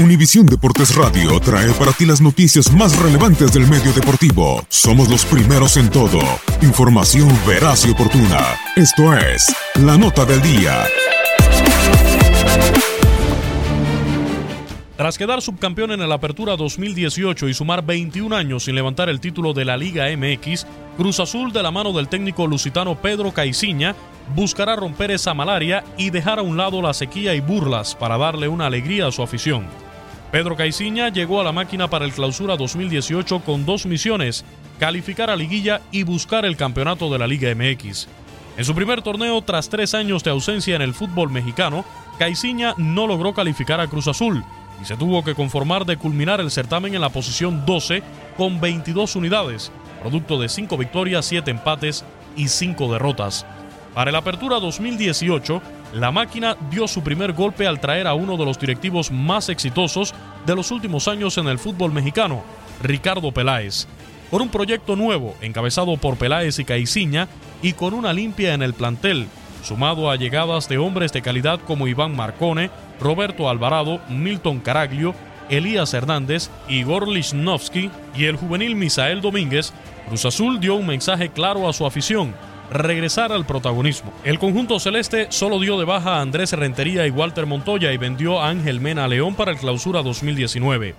Univisión Deportes Radio trae para ti las noticias más relevantes del medio deportivo. Somos los primeros en todo. Información veraz y oportuna. Esto es La Nota del Día. Tras quedar subcampeón en el Apertura 2018 y sumar 21 años sin levantar el título de la Liga MX, Cruz Azul de la mano del técnico lusitano Pedro Caiciña buscará romper esa malaria y dejar a un lado la sequía y burlas para darle una alegría a su afición. Pedro Caiciña llegó a la máquina para el Clausura 2018 con dos misiones, calificar a liguilla y buscar el campeonato de la Liga MX. En su primer torneo, tras tres años de ausencia en el fútbol mexicano, Caiciña no logró calificar a Cruz Azul y se tuvo que conformar de culminar el certamen en la posición 12 con 22 unidades, producto de 5 victorias, 7 empates y 5 derrotas. Para la apertura 2018, la máquina dio su primer golpe al traer a uno de los directivos más exitosos de los últimos años en el fútbol mexicano, Ricardo Peláez. Por un proyecto nuevo, encabezado por Peláez y Caiciña, y con una limpia en el plantel, sumado a llegadas de hombres de calidad como Iván Marcone, Roberto Alvarado, Milton Caraglio, Elías Hernández, Igor Lichnowsky y el juvenil Misael Domínguez, Cruz Azul dio un mensaje claro a su afición, regresar al protagonismo. El conjunto celeste solo dio de baja a Andrés Rentería y Walter Montoya y vendió a Ángel Mena León para el clausura 2019.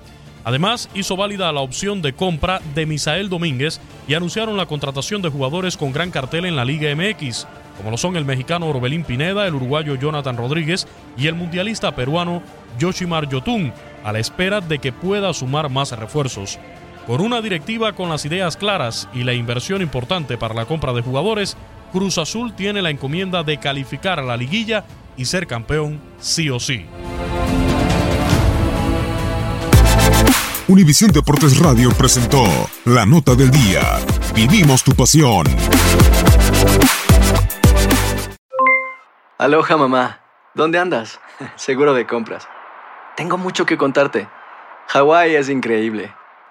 Además, hizo válida la opción de compra de Misael Domínguez y anunciaron la contratación de jugadores con gran cartel en la Liga MX, como lo son el mexicano Orbelín Pineda, el uruguayo Jonathan Rodríguez y el mundialista peruano Yoshimar Yotun, a la espera de que pueda sumar más refuerzos. Con una directiva con las ideas claras y la inversión importante para la compra de jugadores, Cruz Azul tiene la encomienda de calificar a la liguilla y ser campeón sí o sí. Univisión Deportes Radio presentó La Nota del Día. Vivimos tu pasión. Aloha mamá, ¿dónde andas? Seguro de compras. Tengo mucho que contarte. Hawái es increíble.